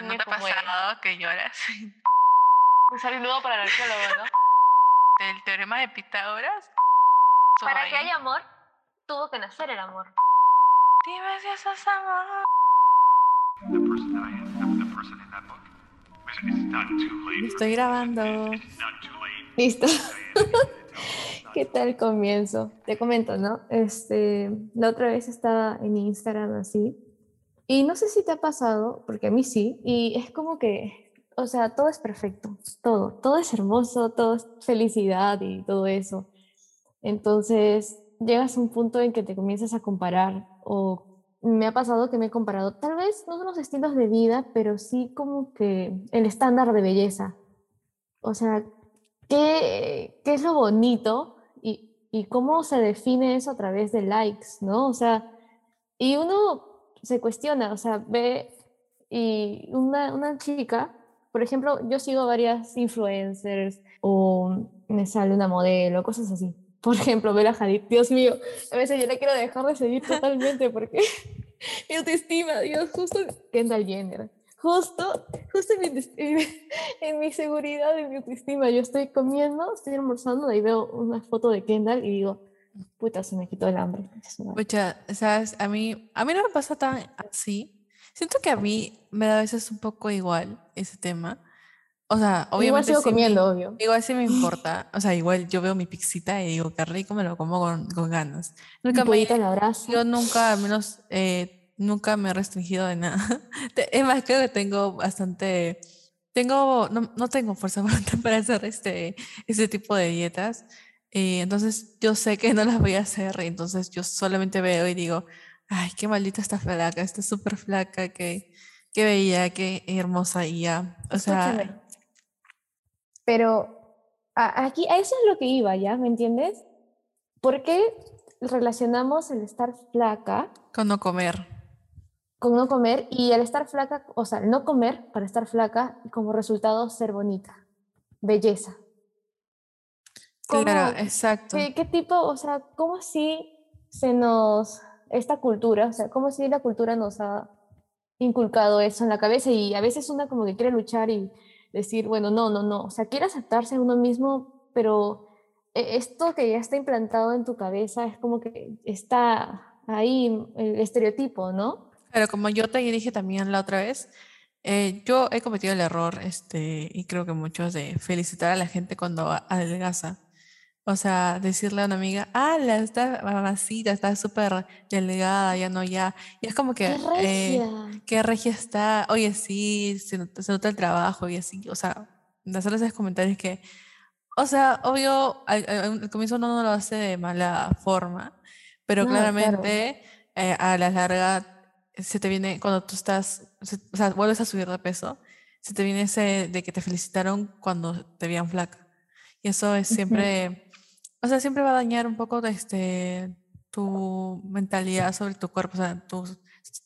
sea, ¿no te ha pasado que lloras? Un saludo para el arqueólogo, ¿no? El teorema de Pitágoras. Para que haya amor, tuvo que nacer el amor. Dime si eso es amor. Estoy grabando. Listo. ¿Qué tal comienzo? Te comento, ¿no? Este, la otra vez estaba en Instagram así y no sé si te ha pasado, porque a mí sí, y es como que, o sea, todo es perfecto, todo, todo es hermoso, todo es felicidad y todo eso. Entonces, llegas a un punto en que te comienzas a comparar o me ha pasado que me he comparado, tal vez no son los estilos de vida, pero sí como que el estándar de belleza. O sea, ¿qué, qué es lo bonito y, y, cómo se define eso a través de likes, ¿no? O sea, y uno se cuestiona, o sea, ve y una, una chica, por ejemplo, yo sigo varias influencers o me sale una modelo, cosas así. Por ejemplo, Bella Hadid, Dios mío, a veces yo la quiero dejar de seguir totalmente porque mi autoestima, Dios, justo Kendall Jenner, justo, justo en mi, en mi seguridad, en mi autoestima, yo estoy comiendo, estoy almorzando y veo una foto de Kendall y digo, puta, se me quitó el hambre. Pucha, sabes, a mí, a mí no me pasa tan así. Siento que a mí me da a veces un poco igual ese tema o sea, obviamente. Igual sigo comiendo, obvio. Igual sí me importa. O sea, igual yo veo mi pixita y digo, qué rico, me lo como con, con ganas. Nunca me. Yo nunca, al menos, eh, nunca me he restringido de nada. Es más, creo que tengo bastante. Tengo. No, no tengo fuerza para hacer este, este tipo de dietas. Eh, entonces, yo sé que no las voy a hacer. Entonces, yo solamente veo y digo, ay, qué maldita esta flaca, está súper flaca, qué, qué bella, qué hermosa y ya. O sea. Pero aquí, a eso es lo que iba, ¿ya? ¿Me entiendes? ¿Por qué relacionamos el estar flaca con no comer? Con no comer y el estar flaca, o sea, el no comer para estar flaca y como resultado ser bonita, belleza. Claro, exacto. ¿qué, ¿Qué tipo, o sea, cómo así se nos, esta cultura, o sea, cómo si la cultura nos ha inculcado eso en la cabeza y a veces una como que quiere luchar y decir, bueno, no, no, no, o sea, quiere aceptarse a uno mismo, pero e, esto que ya está implantado en tu cabeza es como que está ahí el estereotipo, ¿no? Pero como yo te dije también la otra vez, eh, yo he cometido el error, este, y creo que muchos, de felicitar a la gente cuando adelgaza. O sea, decirle a una amiga, ah, la está mamacita, está súper delgada, ya no, ya. Y es como que, qué regia, eh, qué regia está, oye, sí, se nota, el trabajo y así. O sea, hacer esos comentarios que, o sea, obvio, al, comienzo uno no lo hace de mala forma, pero claramente eh, a la larga se te viene, cuando tú estás, o sea, vuelves a subir de peso, se te viene ese de que te felicitaron cuando te veían flaca. Y eso es siempre o sea, siempre va a dañar un poco este, tu mentalidad sobre tu cuerpo, o sea, tu,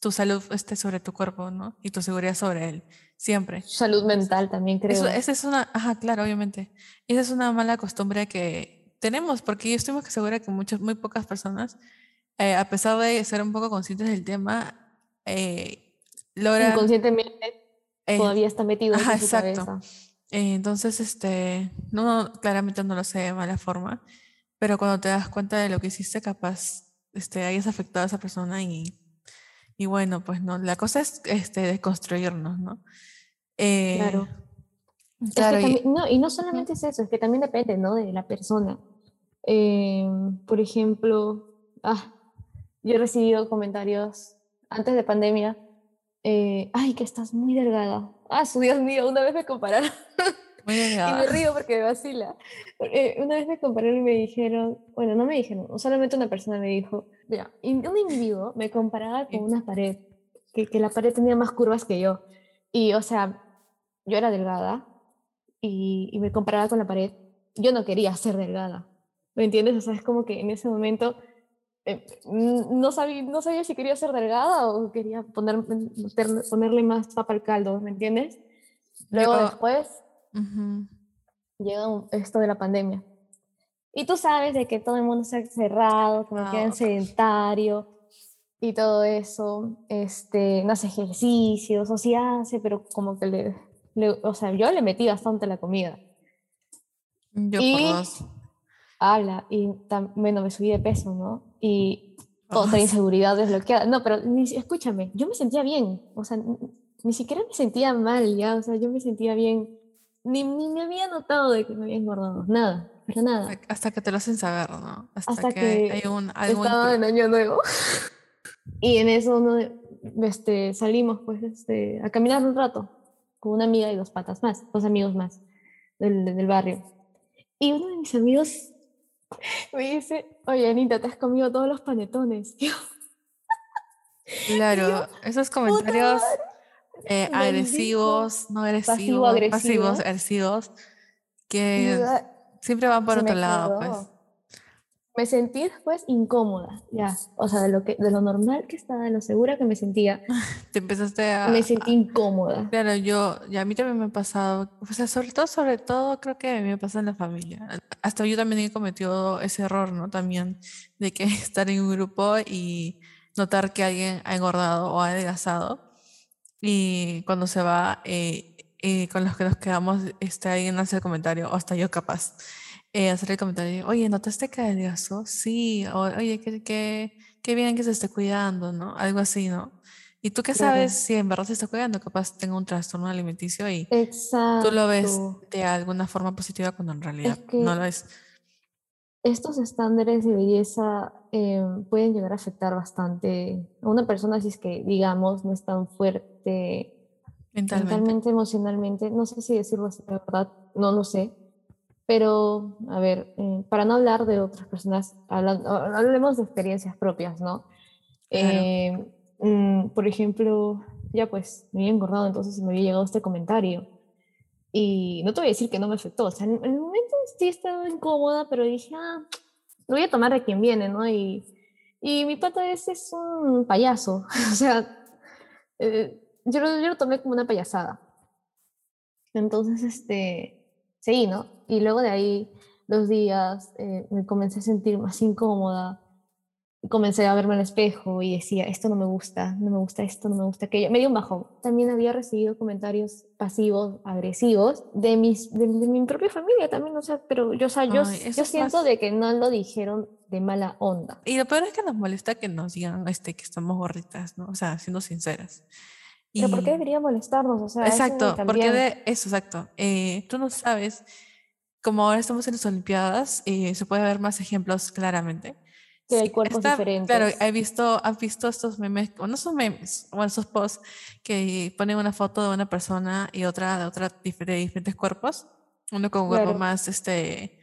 tu salud este, sobre tu cuerpo, ¿no? Y tu seguridad sobre él, siempre. Salud mental también creo. esa es una, ajá, claro, obviamente. Esa es una mala costumbre que tenemos, porque yo estoy muy segura que muchas, muy pocas personas, eh, a pesar de ser un poco conscientes del tema, eh, logran... Inconscientemente eh, todavía está metido en su exacto. cabeza. entonces, este, no, claramente no lo sé de mala forma, pero cuando te das cuenta de lo que hiciste, capaz este, hayas afectado a esa persona y, y bueno, pues no, la cosa es este, desconstruirnos, ¿no? Eh, claro. claro y... no, y no solamente es eso, es que también depende, ¿no? De la persona. Eh, por ejemplo, ah, yo he recibido comentarios antes de pandemia, eh, ay, que estás muy delgada. Ah, su Dios mío, una vez me compararon y me río porque me vacila. Una vez me compararon y me dijeron, bueno, no me dijeron, solamente una persona me dijo, mira, un individuo me comparaba con una pared, que, que la pared tenía más curvas que yo. Y, o sea, yo era delgada y, y me comparaba con la pared. Yo no quería ser delgada. ¿Me entiendes? O sea, es como que en ese momento eh, no, sabía, no sabía si quería ser delgada o quería poner, ponerle más papa al caldo, ¿me entiendes? Luego después llega esto de la pandemia. Y tú sabes de que todo el mundo ha cerrado, que quedan sedentario. y todo eso, este, no hace ejercicios, o sí hace, pero como que le, le- o sea, yo le metí bastante la comida. Yo Y- por dos. Habla, y tam- bueno, me subí de peso, ¿no? Y otra Oh, inseguridad desbloqueada. No, pero escúchame, yo me sentía bien, o sea, ni siquiera me sentía mal, ya, o sea, yo me sentía bien. Ni, ni me había notado de que me había engordado, nada, pero nada. hasta- que te lo hacen saber, ¿no? Hasta, Hasta que, que hay un algo Estaba en Año Nuevo. Y en eso uno este, salimos pues este, a caminar un rato con una amiga y dos patas más, dos amigos más del, del barrio. Y uno de mis amigos me dice, oye Anita, te has comido todos los panetones. Claro, esos comentarios eh, agresivos, no agresivos, pasivo-agresivo. pasivos, agresivos, que yo, siempre van por otro lado, pues. quedó. Me sentí después incómoda, ya. O sea, de lo, que, de lo normal que estaba, de lo segura que me sentía, Te empezaste a... me sentí incómoda. Claro, yo, y a mí también me ha pasado, o sea, sobre todo, sobre todo, creo que me pasa en la familia. Hasta yo también he cometido ese error, ¿no? También de que estar en un grupo y notar que alguien ha engordado o ha adelgazado y cuando se va, eh, eh, con los que nos quedamos, este, alguien hace el comentario, o hasta yo capaz, eh, hacer el comentario, oye, ¿notaste que adelgazó? Sí, o, oye, qué, qué, qué bien que se esté cuidando, ¿no? Algo así, ¿no? ¿Y tú qué Claro. sabes si en verdad se está cuidando? Capaz tenga un trastorno alimenticio y Exacto. tú lo ves de alguna forma positiva cuando en realidad que- no lo es. Estos estándares de belleza eh, pueden llegar a afectar bastante a una persona si es que, digamos, no es tan fuerte Mentalmente. mentalmente, emocionalmente. No sé si decirlo así, de verdad, no lo sé. Pero, a ver, eh, para no hablar de otras personas, hablan- ha- hablemos de experiencias propias, ¿no? Claro. Eh, mm, por ejemplo, ya pues me había engordado, entonces me había llegado este comentario. Y no te voy a decir que no me afectó. O sea, en, el momento sí estaba incómoda, pero dije, ah, lo voy a tomar de quien viene, ¿no? Y, y mi pata ese es un payaso. o sea, eh, yo, lo, yo lo tomé como una payasada. Entonces, este, seguí, ¿no? Y luego de ahí, dos días, eh, me comencé a sentir más incómoda. Y comencé a verme al espejo y decía, esto no me gusta, no me gusta esto, no me gusta aquello. Me dio un bajón. También había recibido comentarios pasivos, agresivos, de, mis, de, de mi propia familia también, o sea, pero yo, o sea, yo, Ay, yo es siento más- de que no lo dijeron de mala onda. Y lo peor es que nos molesta que nos digan este, que estamos gorditas, ¿no? O sea, siendo sinceras. Pero ¿por qué Y- debería molestarnos? O sea, Exacto, porque de eso, exacto. Eh, tú no sabes, como ahora estamos en las Olimpiadas, eh, se puede ver más ejemplos claramente. Que hay cuerpos está- Claro, diferentes. he visto, has visto estos memes, o no son memes, bueno, esos posts que ponen una foto de una persona y otra de otra de diferentes cuerpos, uno con un cuerpo Claro. más, este,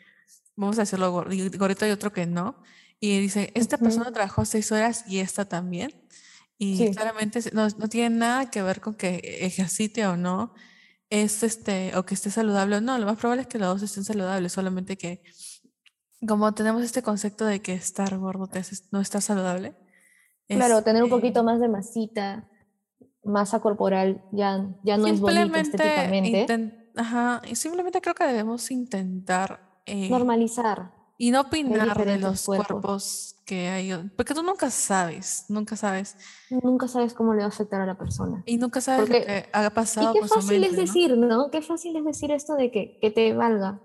vamos a decirlo gor- y- gordito y otro que no. Y dice, esta Ujú. persona trabajó seis horas y esta también. Y Sí. claramente no, no tiene nada que ver con que ejercite o no, es este, o que esté saludable o no. Lo más probable es que los dos estén saludables, solamente que como tenemos este concepto de que estar gordo te hace no estar saludable. Claro, tener un este, poquito más de masita, masa corporal, ya, ya no es bonito estéticamente. ajá, y simplemente creo que debemos intentar eh, Normalizar. y no opinar de los cuerpos. cuerpos que hay, porque tú nunca sabes, nunca sabes, Nunca sabes cómo le va a afectar a la persona. y nunca sabes lo Porque- que ha Y pasado qué por su fácil es mente, ¿no? decir, ¿no? Qué fácil es decir esto de que, que te valga,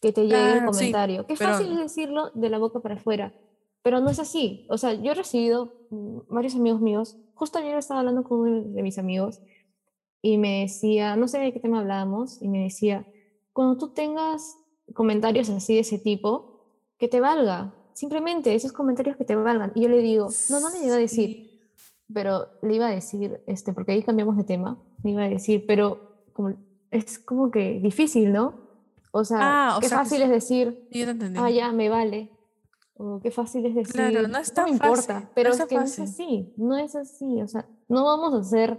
que te llegue el sí, comentario. Qué pero- fácil es decirlo de la boca para afuera. Pero no es así. O sea, yo he recibido mm, varios amigos míos. Justo ayer estaba hablando con uno de mis amigos y me decía, no sé de qué tema hablábamos, y me decía, cuando tú tengas comentarios así de ese tipo, que te valga. Simplemente esos comentarios que te valgan. Y yo le digo, no, no le llegué a decir, Sí. pero le iba a decir, este, porque ahí cambiamos de tema, le iba a decir, pero como, es como que difícil, ¿no? O sea, Ah, o qué sea que fácil sí. es decir, yo te entendí. ah, ya, me vale. O qué fácil es decir, Claro, no es tan me importa, fácil, no pero es es tan que no es así, no es así, o sea, no vamos a ser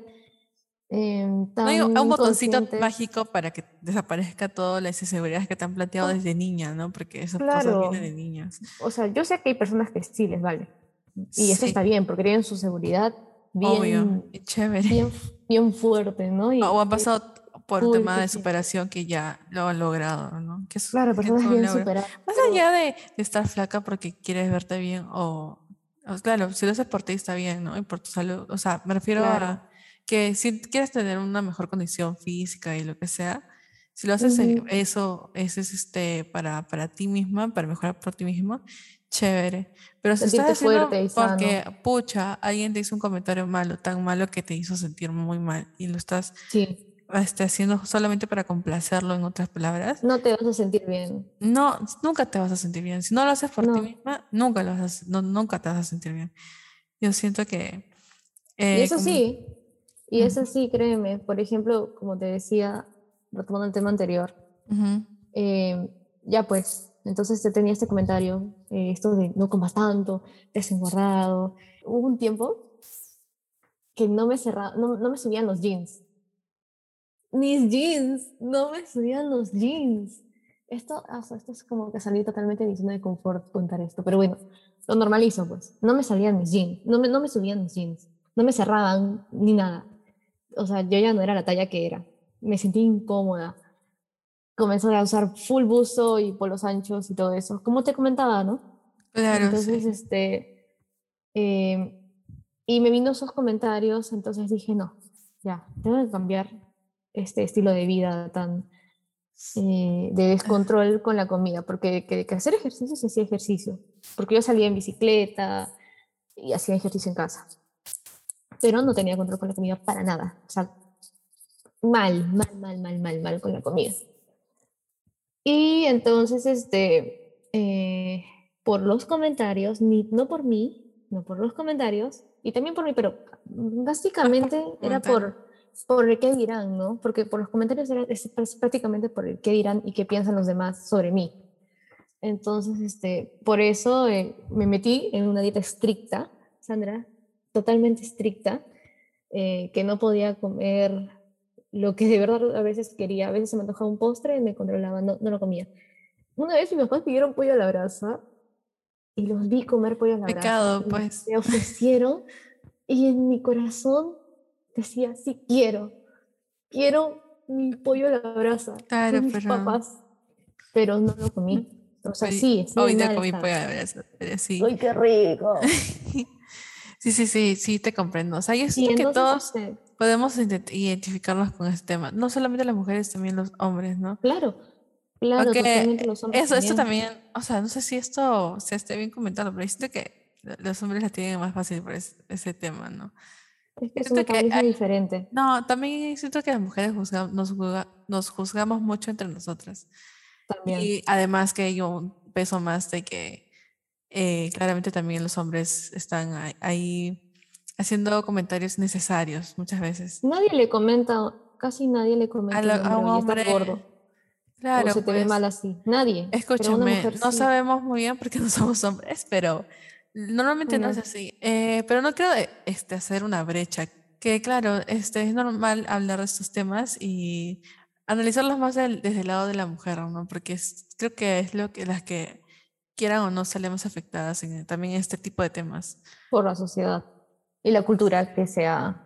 em, tan No hay un botoncito mágico para que desaparezca todas las inseguridades que te han planteado Oh. desde niña, ¿no? Porque esas cosas Claro. vienen de niñas. O sea, yo sé que hay personas que sí les vale. Y eso Sí. está bien, porque tienen su seguridad Obvio, bien, y chévere. bien, bien fuerte, ¿no? Y, O han pasado por Uy, tema de sí. superación que ya lo han logrado, ¿no? Que Claro, personas bien superadas. Más pero- allá de, de estar flaca porque quieres verte bien o O- Claro, si lo haces por ti está bien, ¿no? Y por tu salud. O sea, me refiero Claro. a que si quieres tener una mejor condición física y lo que sea, si lo haces eh, Ujú. eso, eso es este para, para ti misma, para mejorar por ti mismo, chévere. Pero si estás Sentirte haciendo fuerte y sano. porque, pucha, alguien te hizo un comentario malo, tan malo que te hizo sentir muy mal y lo estás Sí, este, haciendo solamente para complacerlo, en otras palabras, no te vas a sentir bien. no, nunca te vas a sentir bien. Si no lo haces por ti No. misma, nunca lo vas a, no, nunca te vas a sentir bien. Yo siento que... Y eh, eso como- sí, y eso Ujú. sí, créeme. Por ejemplo, como te decía, retomando el tema anterior, Ujú, eh, ya pues, entonces te tenía este comentario, eh, esto de no comas tanto, te has engordado. Hubo un tiempo que no me cerraba, no, no me subían los jeans. Mis jeans, no me subían los jeans. Esto, ah, o sea, esto es como que salí totalmente de mi zona de confort contar esto, pero bueno, lo normalizo pues. No me salían mis jeans, no me, no me subían mis jeans, no me cerraban ni nada. O sea, yo ya no era la talla que era. Me sentí incómoda. Comencé a usar full buzo y polos anchos y todo eso, como te comentaba, ¿no? Claro, Entonces, sí. este, eh, y me vino esos comentarios, entonces dije, no, ya, tengo que cambiar este estilo de vida tan eh, de descontrol con la comida, porque que, que hacer ejercicio se hacía ejercicio, porque yo salía en bicicleta y hacía ejercicio en casa, pero no tenía control con la comida para nada, o sea, mal, mal, mal, mal, mal, mal con la comida. Y entonces, este, eh, por los comentarios, ni, no por mí, no por los comentarios, y también por mí, pero básicamente era por, por el qué dirán, ¿no? Porque por los comentarios es pr- prácticamente por el qué dirán y qué piensan los demás sobre mí. Entonces, este, por eso eh, me metí en una dieta estricta, Sandra, totalmente estricta, eh, que no podía comer lo que de verdad a veces quería. A veces se me antojaba un postre y me controlaba, no, no lo comía. Una vez mis papás pidieron pollo a la brasa y los vi comer pollo a la Pecado, brasa. y pues. Me ofrecieron y en mi corazón decía, sí quiero, quiero mi pollo a la brasa Claro, mis pero- papás, pero no lo comí. O sea, Hoy- sí, sí, Hoy mal comí pollo a la brasa, pero sí. ¡Ay, qué rico! Sí, sí, sí, sí, te comprendo. O sea, yo siento que todos este, podemos ident- identificarnos con este tema. No solamente las mujeres, también los hombres, ¿no? claro, claro, totalmente los hombres eso, esto también. también, o sea, no sé si esto se esté bien comentado, pero siento que lo- los hombres la tienen más fácil por es- ese tema, ¿no? Es que es un que diferente. No, también siento que las mujeres juzga- nos, juzga- nos juzgamos mucho entre nosotras. También. Y además que hay un peso más de que eh, claramente también los hombres están ahí, haciendo comentarios necesarios muchas veces. Nadie le comenta, casi nadie le comenta la- al a un hombre, "Oye, estás hombre, gordo, Claro, o se te ve pues, mal así. Nadie. Escúchame, no sí. sabemos muy bien porque no somos hombres, pero normalmente no es así. Eh, pero no quiero eh, este, hacer una brecha, que claro, este, es normal hablar de estos temas y analizarlos más del- desde el lado de la mujer, ¿no? Porque es- creo que es lo que las que quieran o no salimos afectadas en, también en este tipo de temas. por la sociedad y la cultura que se ha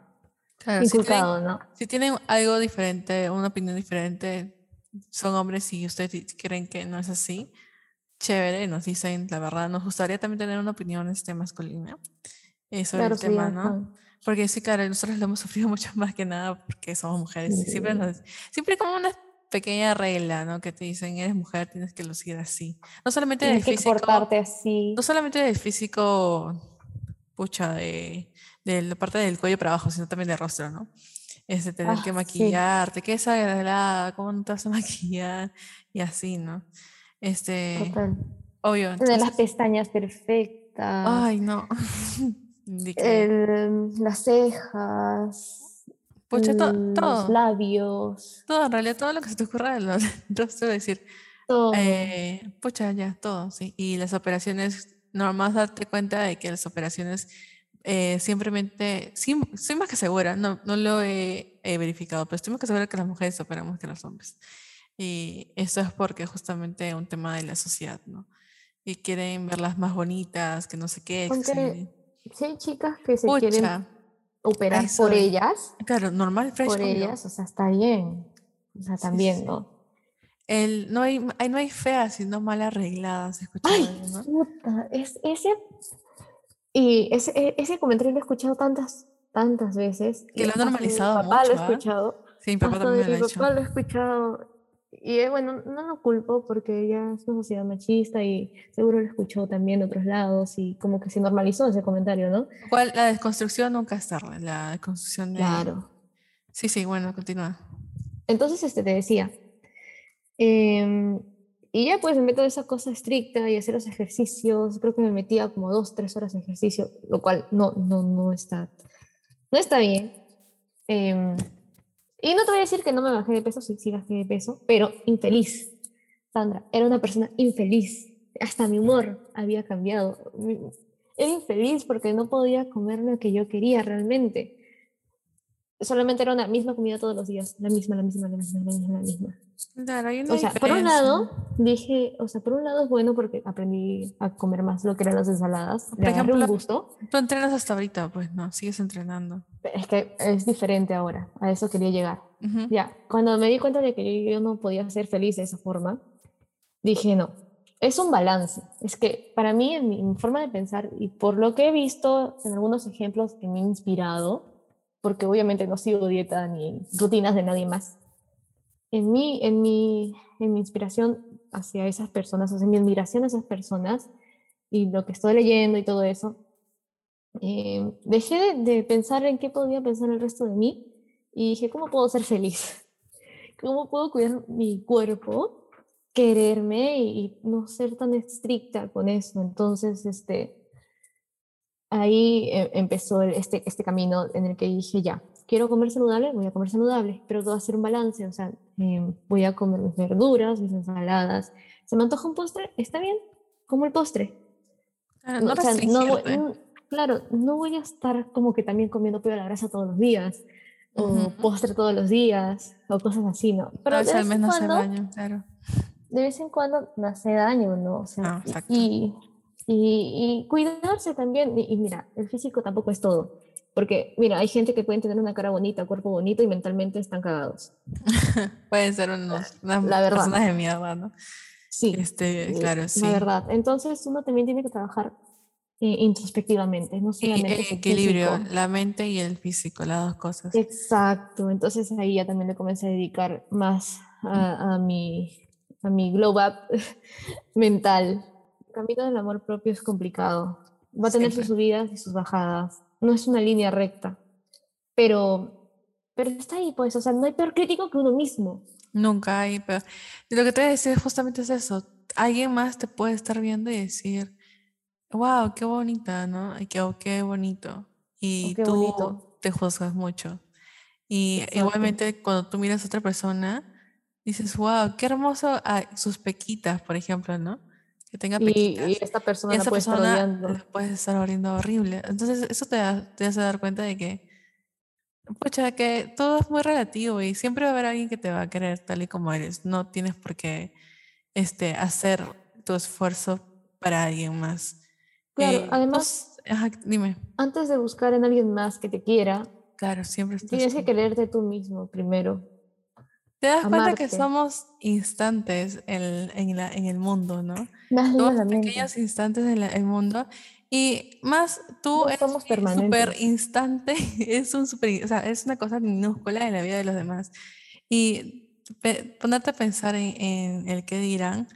Claro, si tienen, inculcado, ¿no? si tienen algo diferente, una opinión diferente, son hombres y ustedes creen que no es así, chévere, nos dicen la verdad. Nos gustaría también tener una opinión este, masculina eh, sobre Claro, el tema, ¿no? fan. Porque sí, claro, nosotros lo hemos sufrido mucho más que nada porque somos mujeres. Y siempre, Sí. nos, siempre como una pequeña regla, ¿no? Que te dicen, eres mujer, tienes que lucir así. No solamente del Tienes que físico, portarte así. no solamente del físico, pucha, de, de la parte del cuello para abajo, sino también del rostro, ¿no? Es de tener Ah, que sí. maquillarte, que esa desagradable, cómo no te vas a maquillar y así, ¿no? Este, Total. obvio. Las pestañas perfectas. ay, no. El- las cejas. pucha, to- los todo, labios. todo, en realidad, todo lo que se te ocurra del rostro, decir, Todo. Eh, pucha, ya, todo, sí. Y las operaciones, nomás darte cuenta de que las operaciones eh, simplemente, sí, estoy más que segura, no, no lo he, he verificado, pero estoy más que segura que las mujeres operan más que los hombres. Y eso es porque justamente un tema de la sociedad, ¿no? Y quieren verlas más bonitas, que no sé qué. que Aunque se- Si hay chicas que se quieren Pucha, operar eso por es. ellas, claro, normal, fresh, por ellas, o sea, está bien. O sea, Sí, también, sí. ¿no? El, no, hay, no hay feas, sino mal arregladas, ¿escuchado, Ay, no? puta, es, ese, Y ese, e- ese comentario lo he escuchado tantas, tantas veces. Que lo han de mi normalizado papá lo he mucho, ¿ah? escuchado. Sí, mi papá Hasta también mi lo ha dicho. papá lo he escuchado. Y eh, bueno, no lo culpo porque ya es una sociedad machista y seguro lo escuchó también en otros lados y como que se normalizó ese comentario, ¿no? Igual, la desconstrucción nunca es tarde. La desconstrucción de... Claro. Sí, sí, bueno, continúa. Entonces, este, te decía, em, y ya pues me meto en esa cosa estricta y hacer los ejercicios, creo que me metía como dos, tres horas de ejercicio, lo cual no, no, no está, no está bien. Em, y no te voy a decir que no me bajé de peso, sí, sí bajé de peso, pero infeliz. Sandra, era una persona infeliz. Hasta mi humor había cambiado. Era infeliz porque no podía comer lo que yo quería realmente. Solamente era una misma comida todos los días. La misma, la misma, la misma, la misma, la misma. Claro, hay una O sea, por un diferencia. lado, dije, o sea, por un lado es bueno porque aprendí a comer más lo que eran las ensaladas. Por Le agarré un ejemplo, gusto. Tú entrenas hasta ahorita, pues no, sigues entrenando. Es que es diferente ahora. A eso quería llegar. Ya, cuando me di cuenta de que yo, yo no podía ser feliz de esa forma, dije, no, es un balance. Es que para mí, en mi, forma de pensar, y por lo que he visto en algunos ejemplos que me han inspirado, porque obviamente no sigo dieta ni rutinas de nadie más, en mi, en mi, en mi inspiración hacia esas personas, o sea, en mi admiración a esas personas, y lo que estoy leyendo y todo eso, eh, dejé de, de pensar en qué podía pensar el resto de mí y dije, ¿cómo puedo ser feliz? ¿Cómo puedo cuidar mi cuerpo, quererme y, y no ser tan estricta con eso? Entonces, este, ahí eh, empezó este, este camino en el que dije, ya, quiero comer saludable, voy a comer saludable, pero todo va a ser un balance, o sea, eh, voy a comer mis verduras, mis ensaladas. ¿Se me antoja un postre? Está bien, como el postre. Claro, No, no o sea, no mm, claro, no voy a estar como que también comiendo pollo a la grasa todos los días, o Ujú. postre todos los días, o cosas así, ¿no? Pero A de vez en hace cuando, daño, claro. de vez en cuando me hace daño, ¿no? O sea, Ah, y- y, y, cuidarse también, y, y mira, el físico tampoco es todo, porque mira, hay gente que puede tener una cara bonita, cuerpo bonito y mentalmente están cagados. Pueden ser unos, unas La verdad. personas de mierda, ¿no? Sí, Este, claro, sí. la verdad. Entonces uno también tiene que trabajar eh, introspectivamente, no Y solamente el equilibrio, físico. la mente y el físico, las dos cosas. Exacto, entonces ahí ya también le comencé a dedicar más a, a mi, a mi glow up mental. El camino del amor propio es complicado. Va a tener sus Siempre. subidas y sus bajadas. No es una línea recta, pero, pero está ahí, pues, o sea, no hay peor crítico que uno mismo. Nunca hay, pero y lo que te voy a decir justamente es eso. Alguien más te puede estar viendo y decir, wow, qué bonita, ¿no? Y qué, oh, qué bonito. Y qué tú bonito. te juzgas mucho. Y Exacto. igualmente cuando tú miras a otra persona, dices, wow, qué hermoso ah, sus pequitas, por ejemplo, ¿no? Que tenga Y, pequitas. y esta Y persona la esa puede estar persona odiando. la puedes estar abriendo horrible. Entonces, eso te, da- te hace dar cuenta de que, pucha, que todo es muy relativo y siempre va a haber alguien que te va a querer tal y como eres. No tienes por qué este, hacer tu esfuerzo para alguien más. Claro, Eh, además, pues, ajá, dime, antes de buscar en alguien más que te quiera, claro, siempre estás tienes que tú. quererte tú mismo primero. Te das cuenta que amarte. somos instantes en, en la, en el mundo, ¿no? Somos pequeños instantes en la- el mundo y más tú No eres somos un super instante, es un super, o sea, es una cosa minúscula en la vida de los demás. Y pe- ponerte a pensar en, en el que dirán,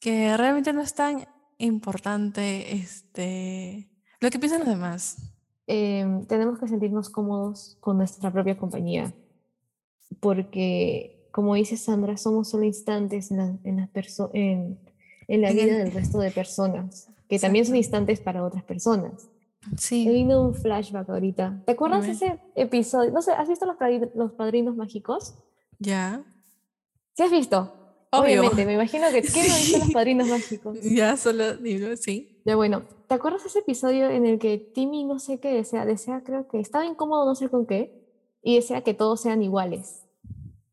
que realmente no es tan importante este, lo que piensan los demás. Em, tenemos que sentirnos cómodos con nuestra propia compañía, porque, como dice Sandra, somos solo instantes en la, en las perso- en, en la vida el- del resto de personas, que también son instantes para otras personas. Me Sí, vino un flashback ahorita. ¿Te acuerdas de ese episodio? No sé, ¿has visto los, los padrinos mágicos? ya. ¿Sí has visto? Obvio. Obviamente, me imagino que ¿quién no ha visto los padrinos mágicos? Ya solo digo, sí. Ya bueno, ¿te acuerdas ese episodio en el que Timmy no sé qué desea? Desea, creo que estaba incómodo no sé con qué y desea que todos sean iguales.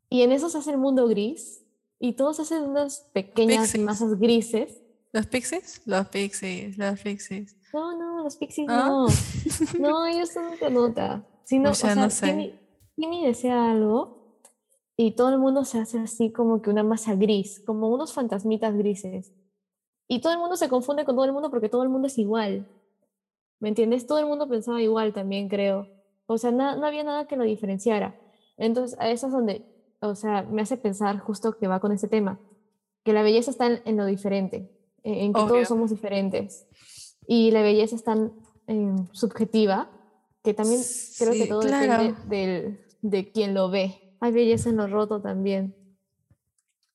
Y en eso se hace el mundo gris y todos hacen unas pequeñas Pixies. masas grises. ¿Los pixies? Los pixies, los pixies. No, no, los pixies ¿Ah? no. No, ellos son otra nota. Sino, O sea, o sea, no sé. Timmy, Timmy desea algo y todo el mundo se hace así como que una masa gris, como unos fantasmitas grises. Y todo el mundo se confunde con todo el mundo porque todo el mundo es igual. ¿me entiendes? Todo el mundo pensaba igual también, creo. O sea, na- no había nada que lo diferenciara. Entonces, a eso es donde, o sea, me hace pensar justo que va con ese tema, que la belleza está en, en lo diferente, en, en que Obvio. todos somos diferentes. Y la belleza es tan em, subjetiva que también creo que todo claro. depende del, de quien lo ve. Hay belleza en lo roto también.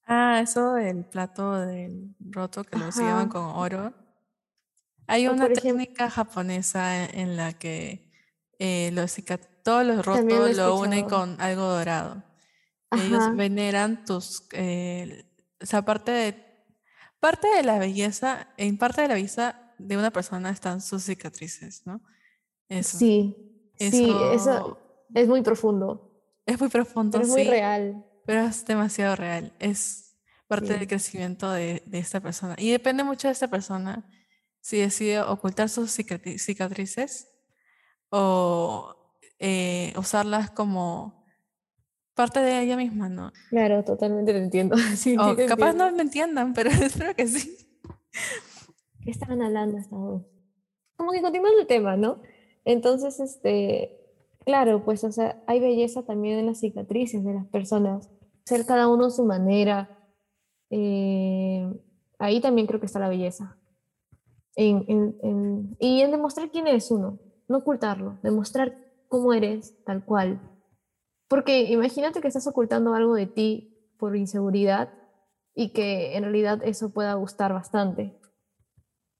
Ah, eso del plato del roto que lo Ajá. con oro. Hay O una técnica japonesa en, en la que eh, los todos los También lo rotos lo unen con algo dorado. Ellos veneran tus, eh, o sea, parte de, parte de la belleza, en parte de la belleza de una persona están sus cicatrices, ¿no? Eso. Sí, sí, Eso es muy profundo, es muy profundo, pero es muy real. pero es demasiado real. Es parte del crecimiento de, de esta persona. Y depende mucho de esta persona si decide ocultar sus cicatri- cicatrices o eh, usarlas como parte de ella misma, ¿no? Claro, totalmente te entiendo. Sí, O sí te capaz entiendo. no me entiendan, pero espero que sí. ¿Qué estaban hablando hasta hoy? Como que continuando el tema, ¿no? Entonces, este, claro, pues, o sea, hay belleza también en las cicatrices de las personas, ser cada uno a su manera. eh, ahí también creo que está la belleza. Y en demostrar quién eres uno, no ocultarlo, demostrar cómo eres tal cual. Porque imagínate que estás ocultando algo de ti por inseguridad y que en realidad eso pueda gustar bastante,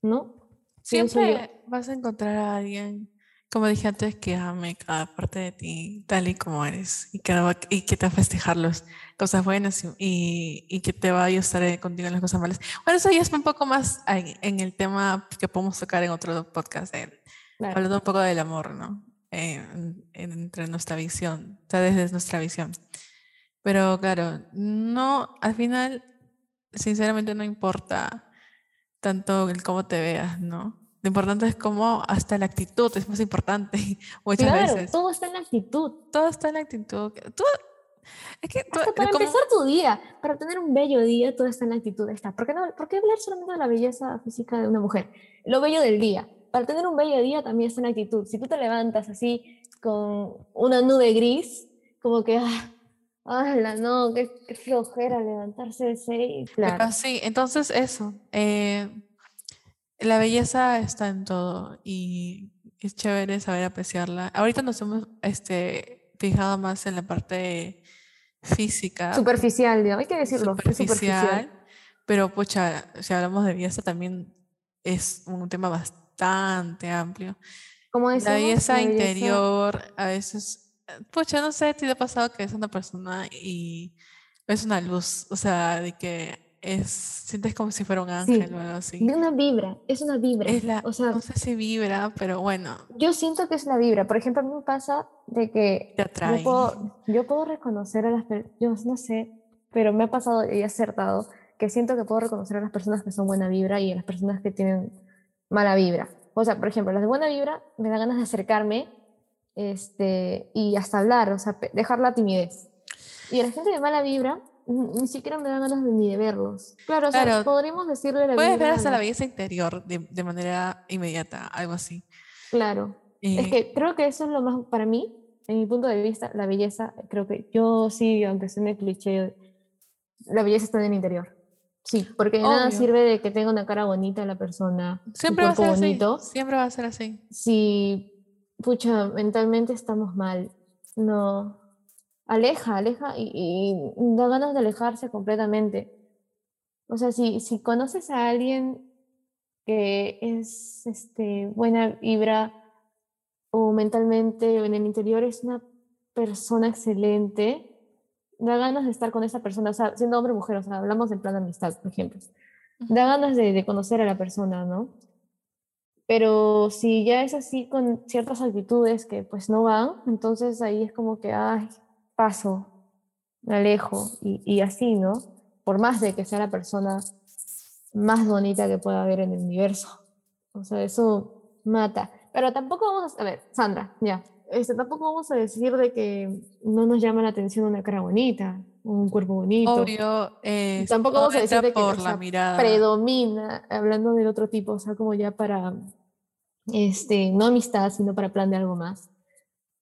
¿no? Siempre vas a encontrar a alguien, como dije antes, que ame cada parte de ti tal y como eres y que, y que te va a festejar las cosas buenas y, y- que te va a ayudar eh, contigo en las cosas malas. Bueno, eso ya es un poco más en, en el tema que podemos tocar en otro podcast, eh, Claro. hablando un poco del amor, ¿no? Eh, en- entre nuestra visión, o sea, desde nuestra visión. Pero claro, no, al final, sinceramente no importa tanto el cómo te veas, ¿no? Lo importante es cómo hasta la actitud es más importante muchas Claro, veces. todo está en la actitud. Todo está en la actitud. Tú, es que tú- Hasta para como- empezar tu día, para tener un bello día, todo está en la actitud. Está. ¿Por qué, no, ¿Por qué hablar solamente de la belleza física de una mujer? Lo bello del día. Para tener un bello día también está en la actitud. Si tú te levantas así con una nube gris, como que, ah, ¡Hala, no! Qué, qué flojera levantarse de seis. Claro. Ah, Sí, entonces eso. eh, la belleza está en todo y es chévere saber apreciarla. Ahorita nos hemos este, fijado más en la parte física, Superficial, digamos, hay que decirlo. superficial, superficial. pero pucha, si hablamos de belleza también es un tema bastante amplio. Como La decimos, belleza la belleza- interior, a veces, pucha, no sé, ¿te ha pasado que es una persona y es una luz? O sea, de que es, sientes como si fuera un ángel o algo así. De una vibra, es una vibra. Es la, o sea, no sé si vibra, pero bueno, yo siento que es la vibra. Por ejemplo, a mí me pasa de que te yo puedo, yo puedo reconocer a las personas, yo no sé, pero me ha pasado y he acertado que siento que puedo reconocer a las personas que son buena vibra y a las personas que tienen mala vibra. O sea, por ejemplo, las de buena vibra me da ganas de acercarme este, y hasta hablar, o sea, dejar la timidez. Y a la gente de mala vibra ni siquiera me da ganas ni de verlos. Claro, o sea, Claro, podríamos decirle la Puedes ver hasta la belleza interior de, de manera inmediata, algo así. Claro. Es Eh, que creo que eso es lo más, para mí, en mi punto de vista, la belleza, creo que yo sí, aunque suene cliché, la belleza está en el interior. Sí, porque de nada Obvio. sirve de que tenga una cara bonita la persona, un siempre va a ser bonito, así. Siempre va a ser así. si, pucha, mentalmente estamos mal. No, aleja, aleja y, y da ganas de alejarse completamente. O sea, si, si conoces a alguien que es este, buena vibra o mentalmente o en el interior es una persona excelente, da ganas de estar con esa persona, o sea, siendo hombre o mujer, o sea, hablamos en plan de amistad, por ejemplo. Da ganas de, de conocer a la persona, ¿no? Pero si ya es así con ciertas actitudes que pues no van, entonces ahí es como que, ay, paso, me alejo y, y así, ¿no? Por más de que sea la persona más bonita que pueda haber en el universo. O sea, eso mata. Pero tampoco vamos a, a ver, Sandra, ya, este, tampoco vamos a decir de que no nos llama la atención una cara bonita, un cuerpo bonito. Obvio, eh, Tampoco vamos a decir de que, por la mirada. predomina, hablando del otro tipo, o sea, como ya para este, no amistad, sino para plan de algo más.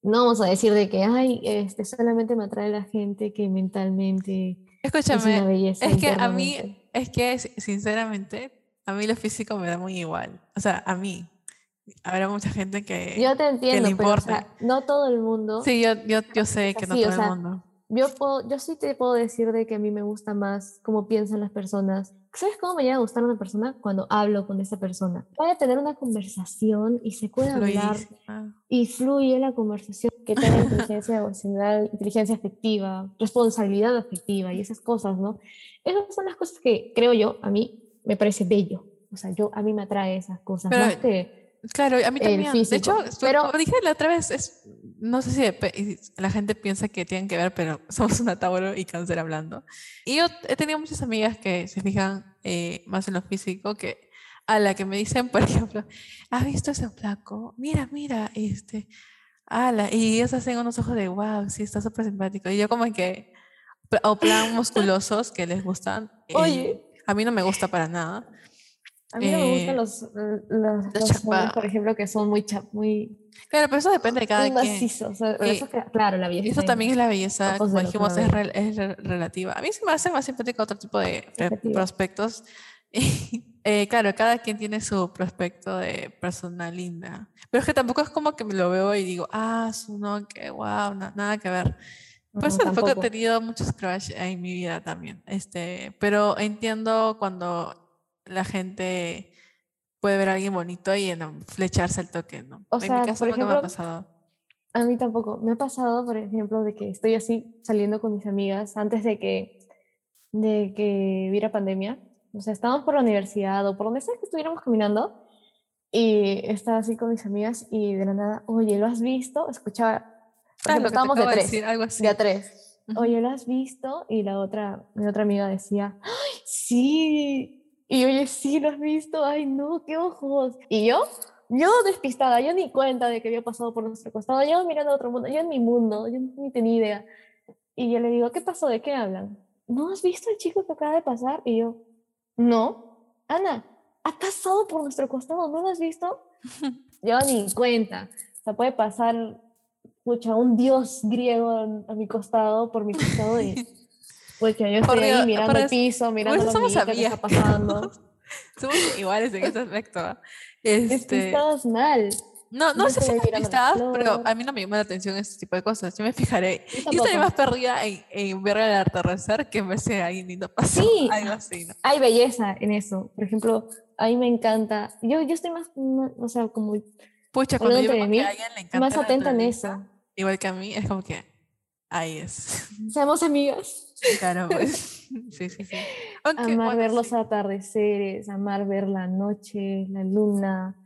No vamos a decir de que, ay, este, solamente me atrae la gente que mentalmente es una Escúchame, belleza es que a mí, es que si- sinceramente, a mí lo físico me da muy igual. O sea, a mí. Habrá mucha gente que, Yo te que entiendo, pero o importa. sea, no todo el mundo. Sí, yo, yo, yo sé es que no o todo el mundo. Yo, puedo, yo sí te puedo decir de que a mí me gusta más cómo piensan las personas. ¿Sabes cómo me llega a gustar una persona? Cuando hablo con esa persona. Voy a tener una conversación y se puede hablar y fluye la conversación, que tenga inteligencia emocional, inteligencia afectiva, responsabilidad afectiva y esas cosas, ¿no? Esas son las cosas que creo yo, a mí me parece bello. O sea, yo, a mí me atrae esas cosas, Pero más que... Claro, a mí también. De hecho, pero- como dije la otra vez, es, no sé si la gente piensa que tienen que ver, pero somos una Tauro y Cáncer hablando. Y yo he tenido muchas amigas que se fijan eh, más en lo físico que a la que me dicen, por ejemplo, ¿has visto ese flaco? Mira, mira, este, ala, y ellos hacen unos ojos de wow, sí, está súper simpático. Y yo como que, o plan musculosos que les gustan. eh, Oye. a mí no me gusta para nada. A mí no me gustan los, eh, los, los chapados. por ejemplo, que son muy, cha- muy, Claro, pero eso depende de cada muy quien. o sea, Y- eso claro, la belleza. eso también es la belleza, como los dijimos, es, rel- es re- relativa. A mí se me hace más simpático otro tipo de Subjetivo. prospectos. Eh, claro, cada quien tiene su prospecto de persona linda. Pero es que tampoco es como que me lo veo y digo, ah, su no, que wow, nada que ver. Por No, eso tampoco he tenido muchos crush en mi vida también. Este, pero entiendo cuando la gente puede ver a alguien bonito y en flecharse al toque, ¿no? O en sea, mi caso por nunca me ha ejemplo, pasado. A mí tampoco. Me ha pasado, por ejemplo, de que estoy así saliendo con mis amigas antes de que, de que hubiera pandemia. O sea, estábamos por la universidad o por donde sea que estuviéramos caminando y estaba así con mis amigas y de la nada, oye, ¿lo has visto? Escuchaba, Ah, ejemplo, lo estábamos de de tres, decir, algo así. de a tres. Oye, ¿lo has visto? Y la otra, mi otra amiga decía, ¡ay, sí! Y oye, sí, ¿lo has visto? ¡Ay, no, qué ojos! Y yo, yo despistada, yo ni cuenta de que había pasado por nuestro costado, yo mirando a otro mundo, yo en mi mundo, yo ni tenía idea. Y yo le digo, ¿qué pasó? ¿De qué hablan? ¿No has visto al chico que acaba de pasar? Y yo, no. Ana, ha pasado por nuestro costado, ¿no lo has visto? Yo ni cuenta. O sea, puede pasar, pucha, un dios griego a mi costado, por mi costado, y pues que yo estoy ahí mirando el piso, mirando somos hormiguita que está pasando. Somos iguales en ese aspecto. Este, Despistadas mal. no, no yo sé si la despistadas, pero a mí no me llama la atención este tipo de cosas. Yo me fijaré. Yo Yo más perdida en, en ver el atardecer que en ver si alguien lindo pasó. Sí. Algo así, ¿no? Hay belleza en eso. Por ejemplo, a mí me encanta. Yo, yo estoy más, o sea, como Pucha, cuando yo veo que a alguien le encanta más atenta en eso. Igual que a mí, es como que ahí es. Seamos amigas. Claro, pues. Sí, sí, sí. Aunque, Amar bueno, ver los atardeceres, amar ver la noche, la luna.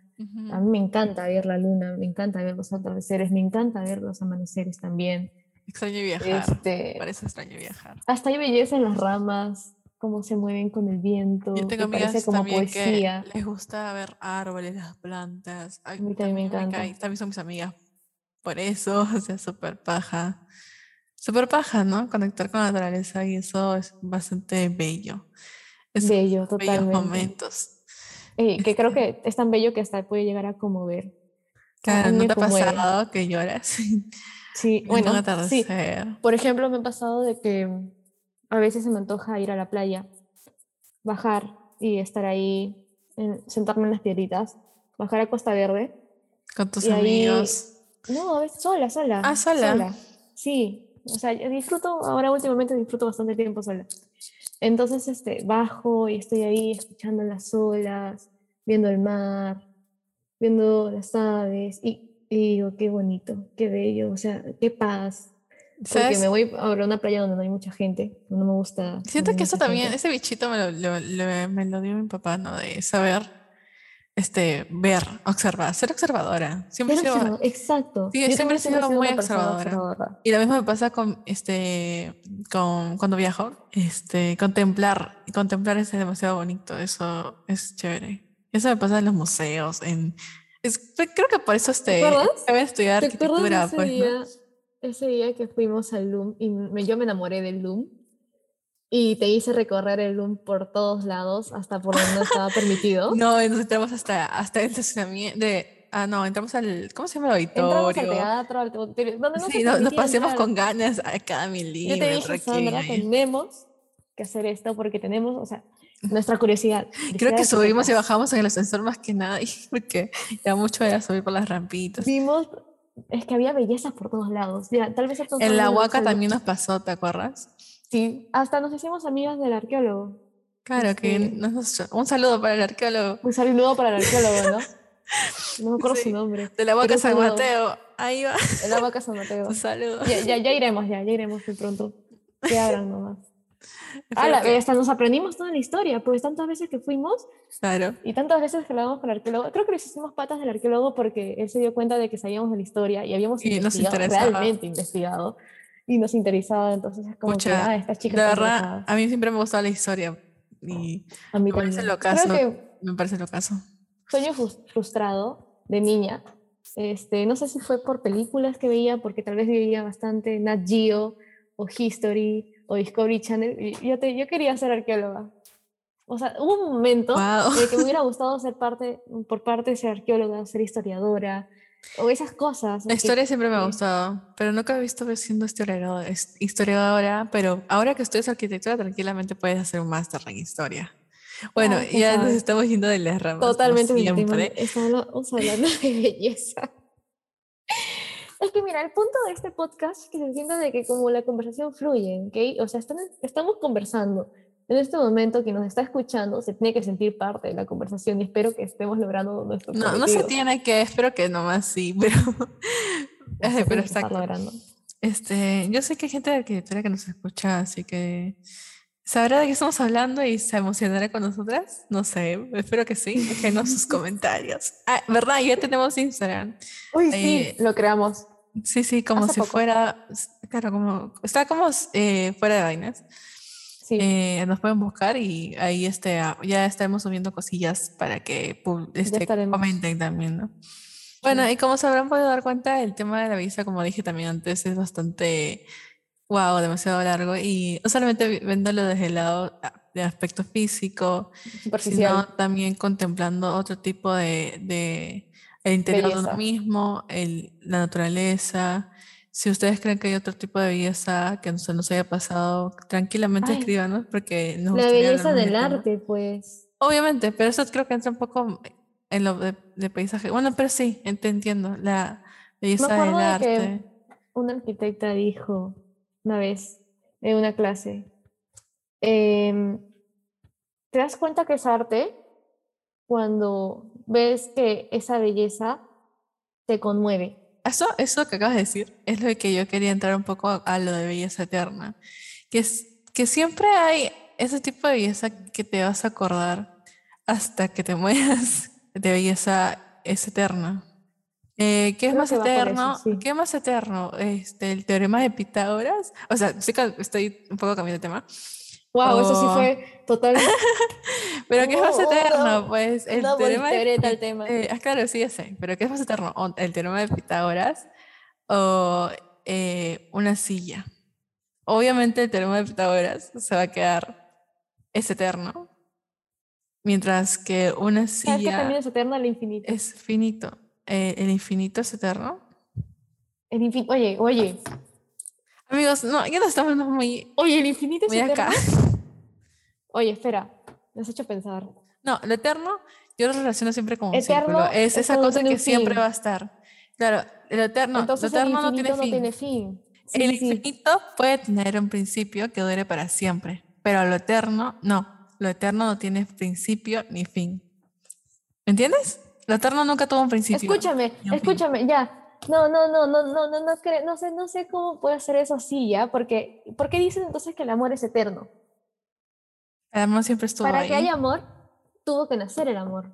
A mí me encanta ver la luna, me encanta ver los atardeceres, me encanta ver los amaneceres también. Extraño viajar. Este, Por eso extraño viajar. hasta hay belleza en las ramas, cómo se mueven con el viento, Yo tengo que parece amigas como también poesía. que les gusta ver árboles, las plantas. A mí también me encanta. cae- También son mis amigas. Por eso, o sea, súper paja. Súper paja, ¿no? Conectar con la naturaleza y eso es bastante bello. Es Bello, bellos totalmente. momentos. Eh, que creo que es tan bello que hasta puede llegar a conmover. Claro, ¿no te ha pasado que lloras? Sí, bueno, sí. Por ejemplo, me ha pasado de que a veces se me antoja ir a la playa, bajar y estar ahí, en- sentarme en las piedritas, bajar a Costa Verde. Con tus y ahí- amigos. No, sola, sola. Ah, ¿sola? Sí, o sea, yo disfruto, ahora últimamente disfruto bastante tiempo sola. Entonces, este, bajo y estoy ahí escuchando las olas, viendo el mar, viendo las aves y, y digo, qué bonito, qué bello, o sea, qué paz. Porque ¿Sabes? me voy ahora a una playa donde no hay mucha gente, no me gusta. Siento que eso también, gente. ese bichito me lo, lo- lo- me lo dio mi papá, ¿no? De saber, este, ver, observar, ser observadora. Siempre Ser sido- observador, Exacto. Sí, Yo siempre he sido muy una persona observadora. Y lo mismo me pasa con, este, con cuando viajo, este, contemplar, contemplar es demasiado bonito, eso es chévere. Eso me pasa en los museos, en, es- creo que por eso, este, acabé estudiar ¿Te acuerdas de arquitectura, ese pues, ¿no? día, ese día que fuimos al LUM y me- yo me enamoré del LUM y te hice recorrer el LUM por todos lados hasta por donde no estaba permitido? No, nos entramos hasta, hasta el estacionamiento, de, Ah, no, entramos al. ¿Cómo se llama el Entramos al auditorio? teatro, al auditorio, donde no Sí, no- nos paseamos con ganas a cada Yo te milímetro. dije, Sandra, tenemos que hacer esto porque tenemos, o sea, nuestra curiosidad. Creo que subimos y bajamos en el ascensor más que nada, porque ya mucho era subir por las rampitas. Vimos, es que había bellezas por todos lados. Ya, tal vez En la Huaca también nos pasó, ¿te acuerdas? Sí, hasta nos hicimos amigas del arqueólogo. Claro, que Este- nos- un saludo para el arqueólogo Un saludo para el arqueólogo, ¿no? No me acuerdo Sí. su nombre. de la Pero San. Mateo. Ahí va, El agua San Mateo. un saludo. Ya, ya, ya iremos, ya, ya iremos muy pronto. Que abran nomás. Ah, la, que- hasta nos aprendimos toda la historia, pues tantas veces que fuimos Claro. y tantas veces que hablábamos con el arqueólogo. Creo que les hicimos patas del arqueólogo porque él se dio cuenta de que sabíamos de la historia y habíamos Y investigado, realmente investigado. Y nos interesaba, entonces es como que, Pucha, ah, estas De chicas están verdad, a mí siempre me gustaba la historia y A mí me parece lo caso. Que me parece lo caso. sueño frus- frustrado de niña. Este, no sé si fue por películas que veía, porque tal vez veía bastante Nat Geo o History o Discovery Channel. Yo, te, yo quería ser arqueóloga. O sea, hubo un momento Wow. en el que me hubiera gustado ser parte, por parte de ser arqueóloga, ser historiadora o esas cosas. La que- historia siempre me ha que- gustado, pero nunca he visto siendo historiadora, pero ahora que estudias arquitectura, tranquilamente puedes hacer un máster en historia. Bueno, quién ya nos estamos yendo de las ramas. Totalmente siempre. Estamos hablando de belleza. Es que mira, el punto de este podcast es que se sienta de que como la conversación fluye, ¿ok? O sea, están- estamos conversando. En este momento quien nos está escuchando se tiene que sentir parte de la conversación y espero que estemos logrando nuestro No, no se cometido. tiene que, espero que nomás sí, pero, tiene pero exacto. logrando. Este, yo sé que hay gente de arquitectura que nos escucha, así que sabrá de qué estamos hablando y se emocionará con nosotras. No sé, espero que sí. Déjenos sus comentarios. Ah, ¿verdad? Ya tenemos Instagram. Uy, sí, Eh, lo creamos. Sí, sí, como Hace si poco. fuera, claro, como, está como eh, fuera de vainas. Sí. Eh, nos pueden buscar y ahí este, ah, ya estaremos subiendo cosillas para que este, comenten también, ¿no? Bueno, y como se habrán podido dar cuenta, el tema de la belleza, como dije también antes, es bastante, wow, demasiado largo y no solamente vi- viéndolo desde el lado ah, de aspecto físico, sino también contemplando otro tipo de, de el interior de Belleza. uno mismo, el, la naturaleza. Si ustedes creen que hay otro tipo de belleza que no se nos haya pasado, tranquilamente Ay. escríbanos porque nos La belleza del tema. arte, pues. Obviamente, pero eso creo que entra un poco en lo de, de paisaje. Bueno, pero sí, te entiendo, la belleza del de que- arte. una arquitecta dijo una vez en una clase, em, ¿te das cuenta que es arte cuando ves que esa belleza te conmueve? Eso, eso que acabas de decir es lo que yo quería entrar un poco a, a lo de belleza eterna. Que, es, que siempre hay ese tipo de belleza que te vas a acordar hasta que te mueras de belleza es eterna. Eh, ¿Qué es más por eso, eterno? sí. ¿Qué es más eterno? Este, ¿El teorema de Pitágoras? O sea, sí que estoy un poco cambiando de tema. Wow, eso sí fue total. Pero ¿qué es más Oh, oh, eterno? no, Pues el una teorema de Pi- tema. eh, ah, claro, sí, sé. Pero ¿qué es más eterno? ¿O ¿El teorema de Pitágoras o eh, una silla? Obviamente el teorema de Pitágoras se va a quedar, es eterno. Mientras que una ¿Sabes que también silla es eterno el infinito? es finito. Eh, ¿El infinito es eterno? El infin- Oye, oye, Amigos, no, ya nos estamos muy, oye, el infinito es eterno. acá. Oye, espera, me has hecho pensar. No, lo eterno yo lo relaciono siempre con un Eterno círculo. Es es esa cosa que siempre fin. va a estar. Claro, lo eterno, Entonces lo el eterno no infinito tiene fin. no tiene fin. Sí, El sí, sí. infinito puede tener un principio que dure para siempre, pero lo eterno no. Lo eterno no tiene principio ni fin. ¿Me entiendes? Lo eterno nunca tuvo un principio. Escúchame, un fin. escúchame, ya. No, no, no, no, no, no, no, no sé, no sé cómo puede ser eso así, ya, porque, ¿por qué dicen entonces que el amor es eterno? El amor siempre estuvo Para ahí. que haya amor, tuvo que nacer el amor.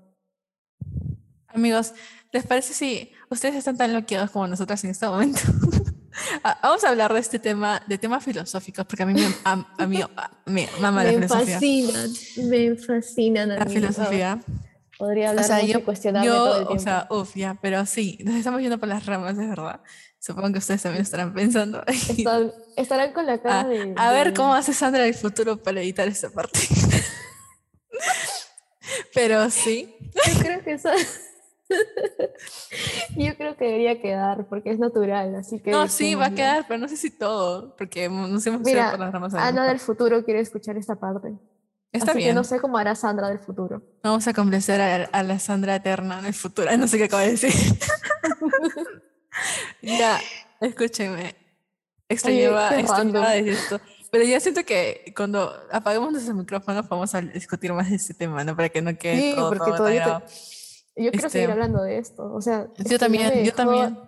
Amigos, ¿les parece si ustedes están tan loqueados como nosotras en este momento? Ah, Vamos a hablar de este tema, de temas filosóficos, porque a mí me, a, a mí, me mama la me filosofía. fascinan, me fascinan. La filosofía. podría O hablar sea, mucho yo, y cuestionarme todo el yo, tiempo. o sea, uff, ya, pero sí, nos estamos yendo por las ramas, de verdad. Supongo que ustedes también estarán pensando. Están- estarán con la cara a, de... a ver de- cómo hace Sandra en el futuro para editar esta parte. pero sí, Yo creo que eso... Yo creo que debería quedar porque es natural, así que... No, sí, va a quedar, pero no sé si todo, porque no sé Mira, por las ramas. Ana del futuro quiere escuchar esta parte. Está así bien. que no sé cómo hará Sandra del futuro. Vamos a complacer a, a la Sandra Eterna en el futuro. No sé qué acabo de decir. Ya, escúchenme. Extrañaba, extrañaba decir esto. Pero yo siento que cuando apaguemos nuestros micrófonos vamos a discutir más de este tema, ¿no? Para que no quede Sí, todo, porque todo todavía te-. Yo quiero seguir Este, hablando de esto. O sea, Yo también, yo también.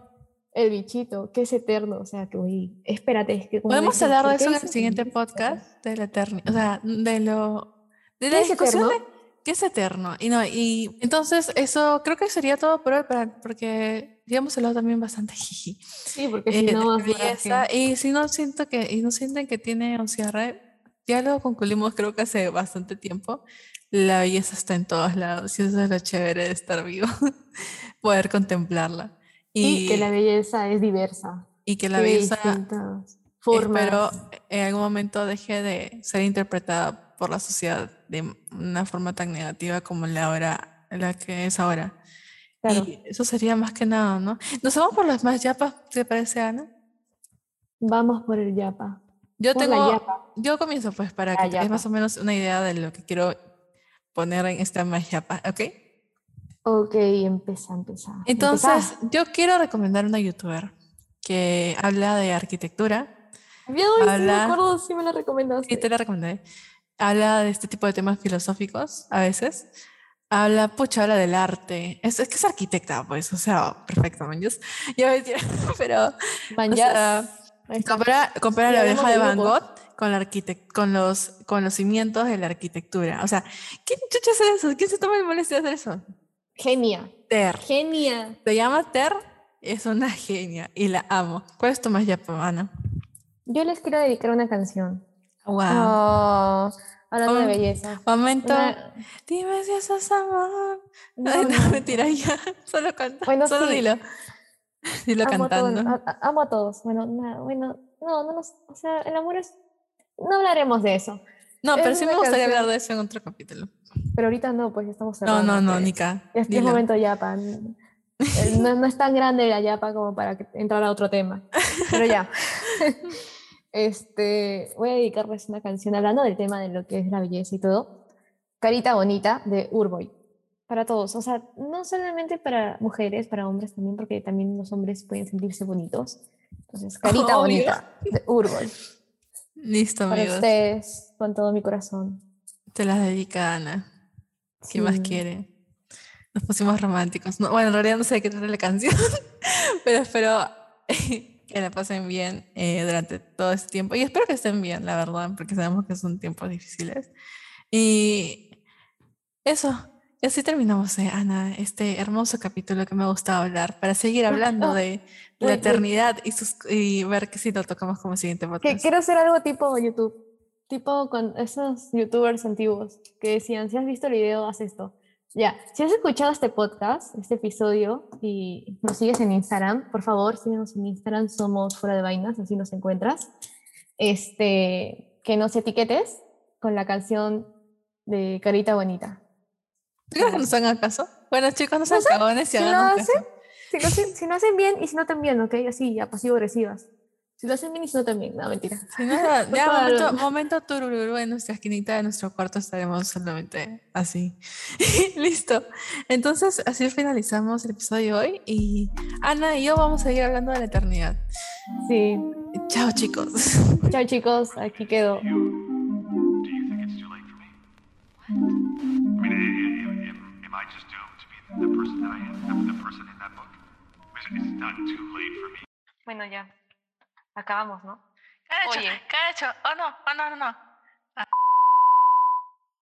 El bichito, que es eterno. O sea, que uy, espérate, es que como Podemos hablar ¿por de eso en el siguiente podcast, de la eternidad, o sea, de lo... De la ¿Qué es discusión eterno? de es eterno. Y no, y entonces eso creo que sería todo por hoy, para- porque ya hemos hablado también bastante jiji, Sí, porque eh, si de no... belleza. Y si no siento que, y no sienten que tiene un cierre, ya lo concluimos creo que hace bastante tiempo. La belleza está en todos lados y eso es lo chévere de estar vivo, poder contemplarla. Y que la belleza es diversa. y que la belleza formas. espero en algún momento deje de ser interpretada por la sociedad de una forma tan negativa como la hora, la que es ahora. Claro. Y eso sería más que nada, ¿no? Nos vamos por las más yapas, ¿te parece, Ana? Vamos por el yapa. Yo Por tengo, yapa. yo comienzo pues para La que tengas más o menos una idea de lo que quiero poner en esta más yapa, ¿ok? Ok, empieza, empieza. Entonces, yo quiero recomendar una youtuber que habla de arquitectura Yo sí me habla- acuerdo, sí me la recomendaste. Sí, te la recomendé. Habla de este tipo de temas filosóficos a veces. Habla, pucha, habla del arte. Es, es que es arquitecta, pues, o sea, perfecto, man. Yo, yo mentira, pero Man, o sea, compara, compara Sí, la oreja de Van. Gogh con, la con, los, con los cimientos de la arquitectura. O sea, ¿quién chucha hace eso? ¿Quién se toma el molestia de hacer eso? Genia. Ter. Genia. Se llama Ter, es una genia y la amo. ¿Cuál es tu más yapa, Ana? Yo les quiero dedicar una canción. Wow. Oh, hablando de belleza. Momento. Una- Dime si eso es amor. no, Ay, no, no. mentira, ya. Solo canta. Bueno, Solo sí. dilo. Dilo amo todos, cantando. a- a- amo a todos. Bueno, na- bueno, no, no nos, o sea, el amor es, no hablaremos de eso. No, pero sí me gustaría canción. hablar de eso en otro capítulo. Pero ahorita no, pues ya estamos No, cerrando. no, no, pues. Nika. Es, es dilo. momento yapa. eh, No, no es tan grande la yapa como para entrar a otro tema. Pero ya. este, voy a dedicarles una canción hablando del tema de lo que es la belleza y todo. Carita Bonita de Urboy. Para todos. O sea, no solamente para mujeres, para hombres también, porque también los hombres pueden sentirse bonitos. Entonces, Carita. Bonita de Urboy. Listo, Para amigos. ustedes, con todo mi corazón. Te las dedica Ana. ¿Qué más Sí. quiere? Nos pusimos románticos. No, bueno, en realidad no sé de qué trata la canción, pero espero que la pasen bien eh, durante todo este tiempo. Y espero que estén bien, la verdad, porque sabemos que son tiempos difíciles. Y eso, y así terminamos, eh, Ana, este hermoso capítulo que me ha gustado hablar, para seguir hablando de la eternidad y, sus, y ver que si lo tocamos como siguiente Que podcast. quiero hacer algo tipo YouTube, tipo con esos youtubers antiguos que decían, si has visto el video, haz esto. Ya, si has escuchado este podcast, este episodio, y nos sigues en Instagram, por favor, síguenos en Instagram, somos fuera de vainas, así nos encuentras. Este, que nos etiquetes con la canción de Carita Bonita. ¿Crees que nos hagan caso? Bueno, chicos, no sean sé, cagones si hagan caso. hacen, si si lo hacen bien y si no también, ¿ok? Así, ya pasivo-agresivas. Si lo hacen bien y si no también, no, mentira. Si no, ya, momento, momento tururú en nuestra esquinita de nuestro cuarto estaremos solamente así. Listo. Entonces, así finalizamos el episodio de hoy y Ana y yo vamos a seguir hablando de la eternidad. Sí. Chao, chicos. Chao chicos, aquí quedo. Do you think it's too late for me? I mean, i- i- am, am I just doomed to be the person that I am, the, the person in that book? Is, is it not too late for me? Bueno, ya acabamos, ¿no? Caracho, Oye. caracho, oh no, oh no, no, no.